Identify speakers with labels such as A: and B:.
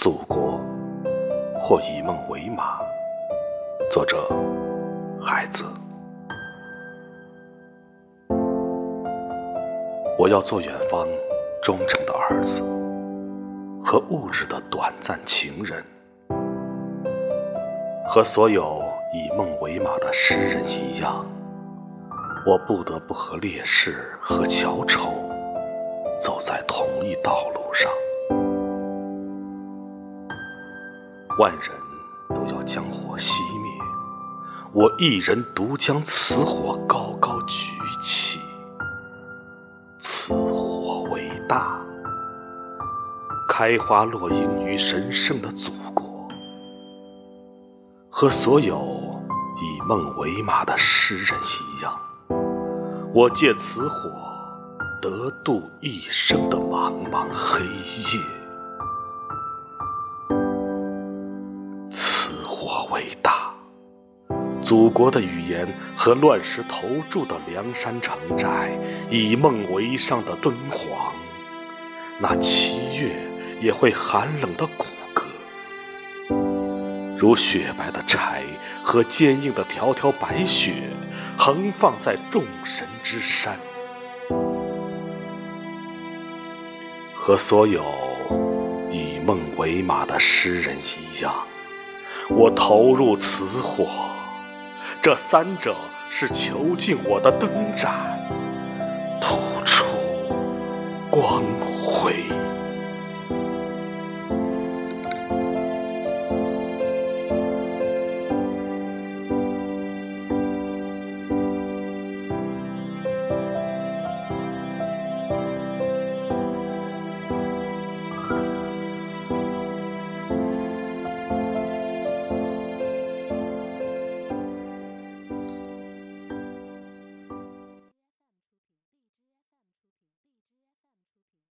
A: 祖国，或以梦为马。作者：孩子。我要做远方忠诚的儿子，和物质的短暂情人，和所有以梦为马的诗人一样，我不得不和烈士和小丑走在同一道路上。万人都要将火熄灭，我一人独将此火高高举起。此火伟大，开花落英于神圣的祖国，和所有以梦为马的诗人一样，我借此火得度一生的茫茫黑夜。我伟大，祖国的语言和乱石投筑的梁山城寨，以梦为上的敦煌，那七月也会寒冷的骨骼，如雪白的柴和坚硬的条条白雪，横放在众神之山，和所有以梦为马的诗人一样。我投入此火。这三者是囚禁我的灯盏吐出光辉。